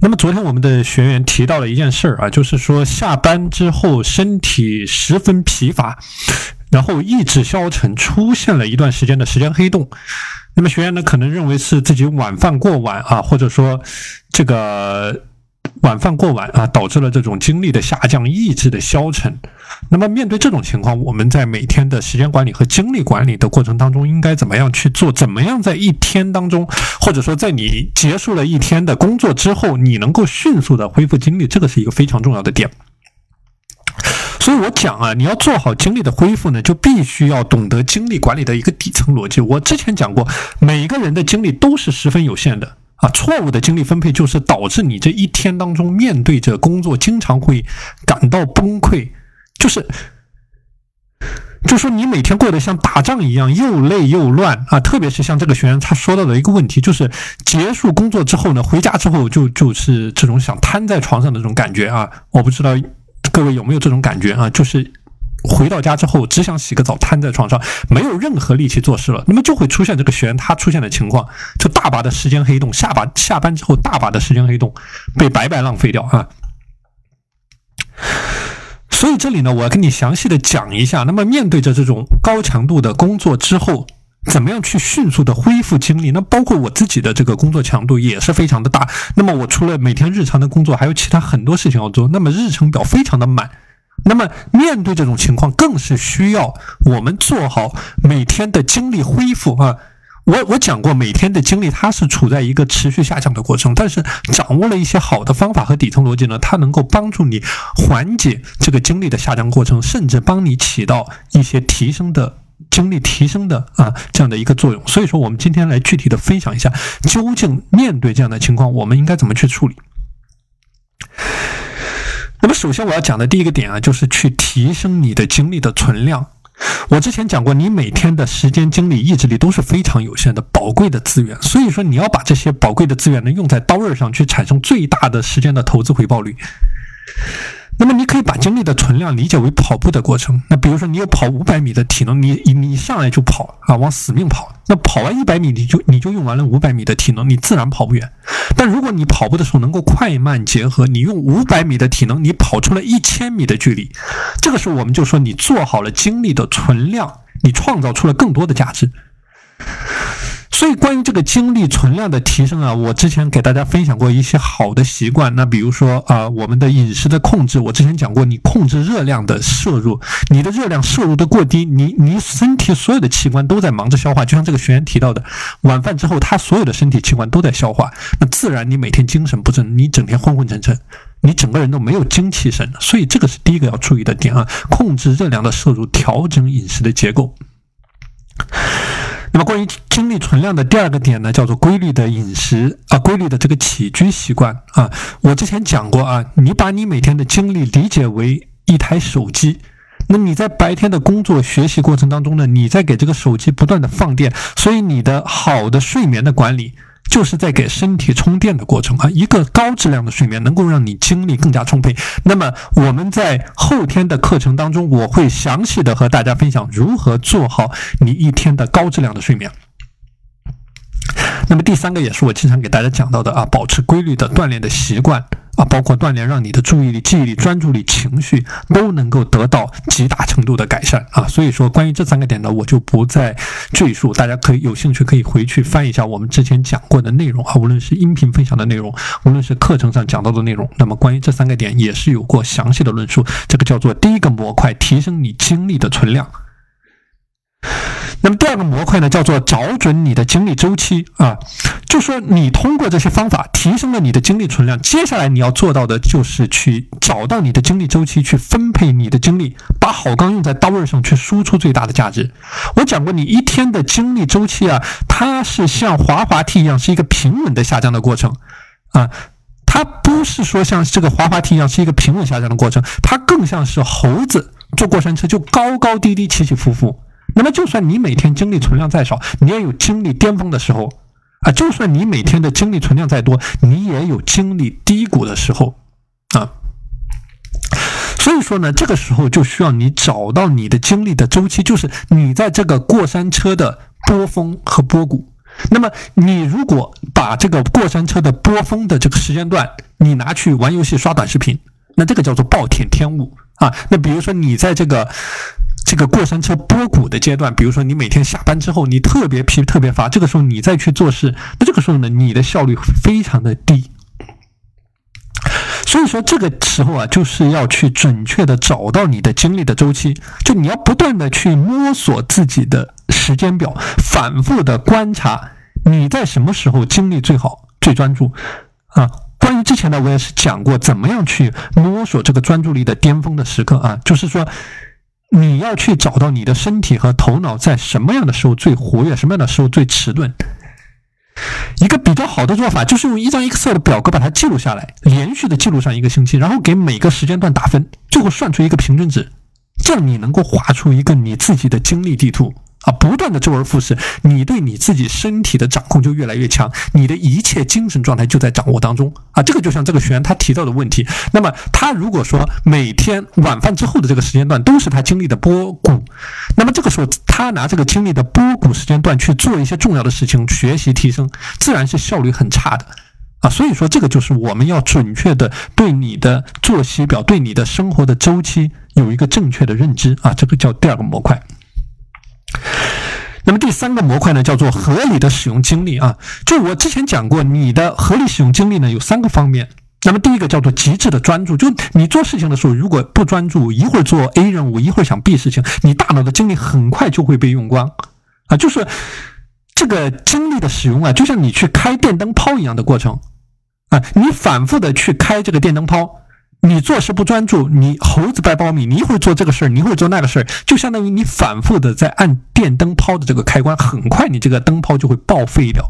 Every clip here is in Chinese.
那么昨天我们的学员提到了一件事儿啊，就是说下班之后身体十分疲乏，然后意志消沉，出现了一段时间的时间黑洞。那么学员呢，可能认为是自己晚饭过晚啊，或者说这个。晚饭过晚啊，导致了这种精力的下降、意志的消沉。那么面对这种情况，我们在每天的时间管理和精力管理的过程当中，应该怎么样去做？怎么样在一天当中，或者说在你结束了一天的工作之后，你能够迅速的恢复精力？这个是一个非常重要的点。所以我讲啊，你要做好精力的恢复呢，就必须要懂得精力管理的一个底层逻辑。我之前讲过，每个人的精力都是十分有限的。啊，错误的精力分配就是导致你这一天当中面对着工作，经常会感到崩溃，就是，就说你每天过得像打仗一样，又累又乱啊。特别是像这个学员他说到的一个问题，就是结束工作之后呢，回家之后就就是这种想瘫在床上的这种感觉啊。我不知道各位有没有这种感觉啊？就是。回到家之后，只想洗个澡，瘫在床上，没有任何力气做事了。那么就会出现这个学员他出现的情况，就大把的时间黑洞，下把下班之后大把的时间黑洞被白白浪费掉啊。所以这里呢，我要跟你详细的讲一下。那么面对着这种高强度的工作之后，怎么样去迅速的恢复精力？那包括我自己的这个工作强度也是非常的大。那么我除了每天日常的工作，还有其他很多事情要做，那么日程表非常的满。那么，面对这种情况，更是需要我们做好每天的精力恢复啊！我我讲过，每天的精力它是处在一个持续下降的过程，但是掌握了一些好的方法和底层逻辑呢，它能够帮助你缓解这个精力的下降过程，甚至帮你起到一些提升的精力提升的啊这样的一个作用。所以说，我们今天来具体的分享一下，究竟面对这样的情况，我们应该怎么去处理。那么，首先我要讲的第一个点啊，就是去提升你的精力的存量。我之前讲过，你每天的时间、精力、意志力都是非常有限的、宝贵的资源，所以说你要把这些宝贵的资源呢用在刀刃上去，产生最大的时间的投资回报率。那么你可以把精力的存量理解为跑步的过程。那比如说你有跑五百米的体能，你你上来就跑啊，往死命跑。那跑完一百米，你就你就用完了五百米的体能，你自然跑不远。但如果你跑步的时候能够快慢结合，你用五百米的体能，你跑出了一千米的距离，这个时候我们就说你做好了精力的存量，你创造出了更多的价值。所以，关于这个精力存量的提升啊，我之前给大家分享过一些好的习惯。那比如说啊，我们的饮食的控制，我之前讲过，你控制热量的摄入，你的热量摄入的过低，你你身体所有的器官都在忙着消化。就像这个学员提到的，晚饭之后，他所有的身体器官都在消化，那自然你每天精神不振，你整天昏昏沉沉，你整个人都没有精气神。所以，这个是第一个要注意的点啊，控制热量的摄入，调整饮食的结构。那么，关于精力存量的第二个点呢，叫做规律的饮食啊，规律的这个起居习惯啊。我之前讲过啊，你把你每天的精力理解为一台手机，那你在白天的工作学习过程当中呢，你在给这个手机不断的放电，所以你的好的睡眠的管理。就是在给身体充电的过程啊，一个高质量的睡眠能够让你精力更加充沛。那么我们在后天的课程当中，我会详细的和大家分享如何做好你一天的高质量的睡眠。那么第三个也是我经常给大家讲到的啊，保持规律的锻炼的习惯。啊，包括锻炼，让你的注意力、记忆力、专注力、情绪都能够得到极大程度的改善啊。所以说，关于这三个点呢，我就不再赘述，大家可以有兴趣可以回去翻一下我们之前讲过的内容啊，无论是音频分享的内容，无论是课程上讲到的内容，那么关于这三个点也是有过详细的论述。这个叫做第一个模块，提升你精力的存量。那么第二个模块呢，叫做找准你的精力周期啊，就说你通过这些方法提升了你的精力存量，接下来你要做到的就是去找到你的精力周期，去分配你的精力，把好钢用在刀刃上，去输出最大的价值。我讲过，你一天的精力周期啊，它是像滑滑梯一样，是一个平稳的下降的过程啊，它不是说像这个滑滑梯一样是一个平稳下降的过程，它更像是猴子坐过山车，就高高低低，起起伏伏。那么，就算你每天精力存量再少，你也有精力巅峰的时候啊；就算你每天的精力存量再多，你也有精力低谷的时候啊。所以说呢，这个时候就需要你找到你的精力的周期，就是你在这个过山车的波峰和波谷。那么你如果把这个过山车的波峰的这个时间段，你拿去玩游戏、刷短视频，那这个叫做暴殄天物啊。那比如说你在这个这个过山车波谷的阶段，比如说你每天下班之后你特别疲、特别乏，这个时候你再去做事，那这个时候呢，你的效率非常的低。所以说，这个时候啊，就是要去准确的找到你的精力的周期，就你要不断的去摸索自己的时间表，反复的观察你在什么时候精力最好、最专注啊。关于之前呢，我也是讲过怎么样去摸索这个专注力的巅峰的时刻啊，就是说你要去找到你的身体和头脑在什么样的时候最活跃，什么样的时候最迟钝。一个比较好的做法就是用一张 Excel 的表格把它记录下来，连续的记录上一个星期，然后给每个时间段打分，最后算出一个平均值，这样你能够画出一个你自己的精力地图。啊，不断的周而复始，你对你自己身体的掌控就越来越强，你的一切精神状态就在掌握当中啊。这个就像这个学员他提到的问题，那么他如果说每天晚饭之后的这个时间段都是他精力的波谷，那么这个时候他拿这个精力的波谷时间段去做一些重要的事情，学习提升，自然是效率很差的啊。所以说，这个就是我们要准确的对你的作息表、对你的生活的周期有一个正确的认知啊。这个叫第二个模块。那么第三个模块呢，叫做合理的使用精力啊。就我之前讲过，你的合理使用精力呢有三个方面。那么第一个叫做极致的专注，就你做事情的时候，如果不专注，一会儿做 A 任务，一会儿想 B 事情，你大脑的精力很快就会被用光啊。就是这个精力的使用啊，就像你去开电灯泡一样的过程啊，你反复的去开这个电灯泡。你做事不专注，你猴子掰苞米，你一会儿做这个事儿，你一会儿做那个事儿，就相当于你反复的在按电灯泡的这个开关，很快你这个灯泡就会报废掉。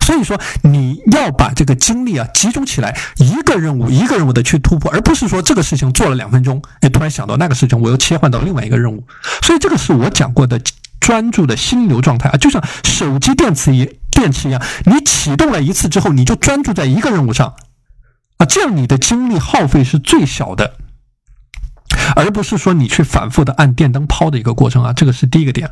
所以说，你要把这个精力啊集中起来，一个任务一个任务的去突破，而不是说这个事情做了两分钟，哎，突然想到那个事情，我又切换到另外一个任务。所以这个是我讲过的专注的心流状态啊，就像手机电池一电池一样，你启动了一次之后，你就专注在一个任务上。啊，这样你的精力耗费是最小的，而不是说你去反复的按电灯泡的一个过程啊，这个是第一个点。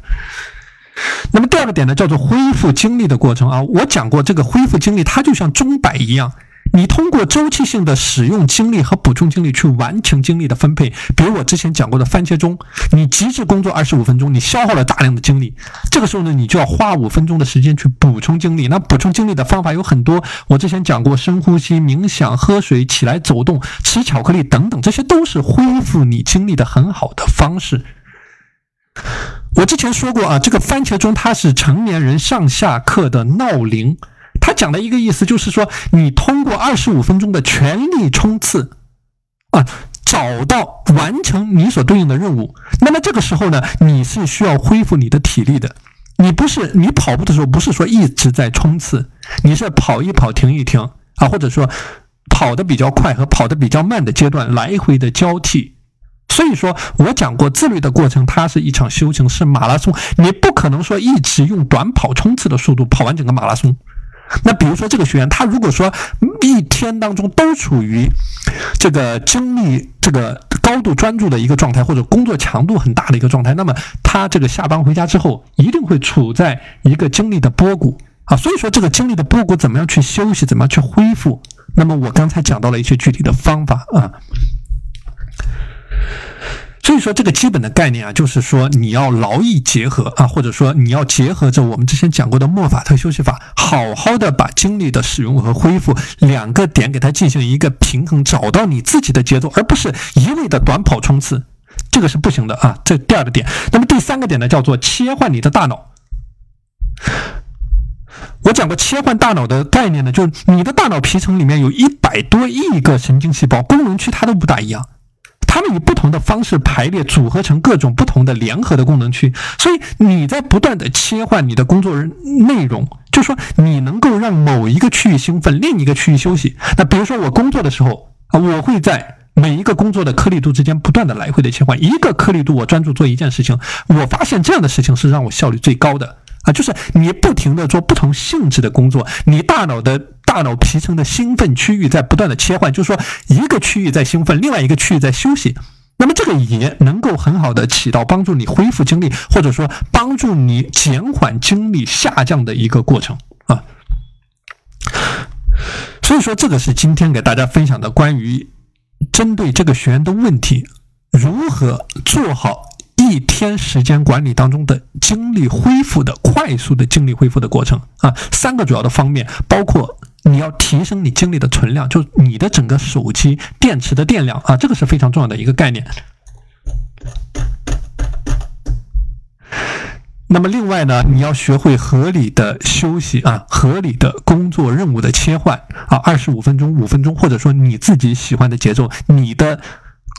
那么第二个点呢，叫做恢复精力的过程啊，我讲过这个恢复精力，它就像钟摆一样。你通过周期性的使用精力和补充精力去完成精力的分配，比如我之前讲过的番茄钟，你极致工作二十五分钟，你消耗了大量的精力，这个时候呢，你就要花五分钟的时间去补充精力。那补充精力的方法有很多，我之前讲过，深呼吸、冥想、喝水、起来走动、吃巧克力等等，这些都是恢复你精力的很好的方式。我之前说过啊，这个番茄钟它是成年人上下课的闹铃。他讲的一个意思就是说，你通过二十五分钟的全力冲刺，啊，找到完成你所对应的任务。那么这个时候呢，你是需要恢复你的体力的。你不是你跑步的时候，不是说一直在冲刺，你是跑一跑停一停啊，或者说跑的比较快和跑的比较慢的阶段来回的交替。所以说我讲过，自律的过程它是一场修行，是马拉松。你不可能说一直用短跑冲刺的速度跑完整个马拉松。那比如说这个学员，他如果说一天当中都处于这个精力这个高度专注的一个状态，或者工作强度很大的一个状态，那么他这个下班回家之后，一定会处在一个精力的波谷啊。所以说这个精力的波谷怎么样去休息，怎么样去恢复？那么我刚才讲到了一些具体的方法啊。所以说，这个基本的概念啊，就是说你要劳逸结合啊，或者说你要结合着我们之前讲过的莫法特休息法，好好的把精力的使用和恢复两个点给它进行一个平衡，找到你自己的节奏，而不是一味的短跑冲刺，这个是不行的啊。这第二个点，那么第三个点呢，叫做切换你的大脑。我讲过切换大脑的概念呢，就是你的大脑皮层里面有一百多亿个神经细胞，功能区它都不大一样。它们以不同的方式排列组合成各种不同的联合的功能区，所以你在不断的切换你的工作内容，就说你能够让某一个区域兴奋，另一个区域休息。那比如说我工作的时候啊，我会在每一个工作的颗粒度之间不断的来回的切换，一个颗粒度我专注做一件事情，我发现这样的事情是让我效率最高的。啊，就是你不停的做不同性质的工作，你大脑的大脑皮层的兴奋区域在不断的切换，就是说一个区域在兴奋，另外一个区域在休息，那么这个也能够很好的起到帮助你恢复精力，或者说帮助你减缓精力下降的一个过程。啊。所以说，这个是今天给大家分享的关于针对这个学员的问题，如何做好一天时间管理当中的精力恢复的快速的精力恢复的过程啊。三个主要的方面，包括你要提升你精力的存量，就你的整个手机电池的电量啊，这个是非常重要的一个概念。那么另外呢，你要学会合理的休息啊，合理的工作任务的切换啊，二十五分钟、五分钟，或者说你自己喜欢的节奏，你的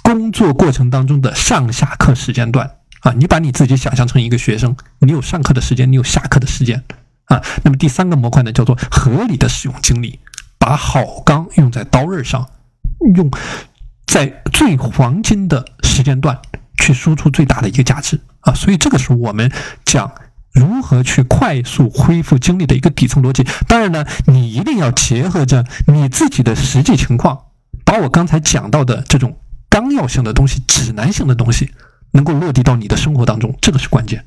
工作过程当中的上下课时间段啊，你把你自己想象成一个学生，你有上课的时间，你有下课的时间啊。那么第三个模块呢，叫做合理的使用精力，把好钢用在刀刃上，用在最黄金的时间段。去输出最大的一个价值啊，所以这个是我们讲如何去快速恢复精力的一个底层逻辑。当然呢，你一定要结合着你自己的实际情况，把我刚才讲到的这种纲要性的东西、指南性的东西，能够落地到你的生活当中，这个是关键。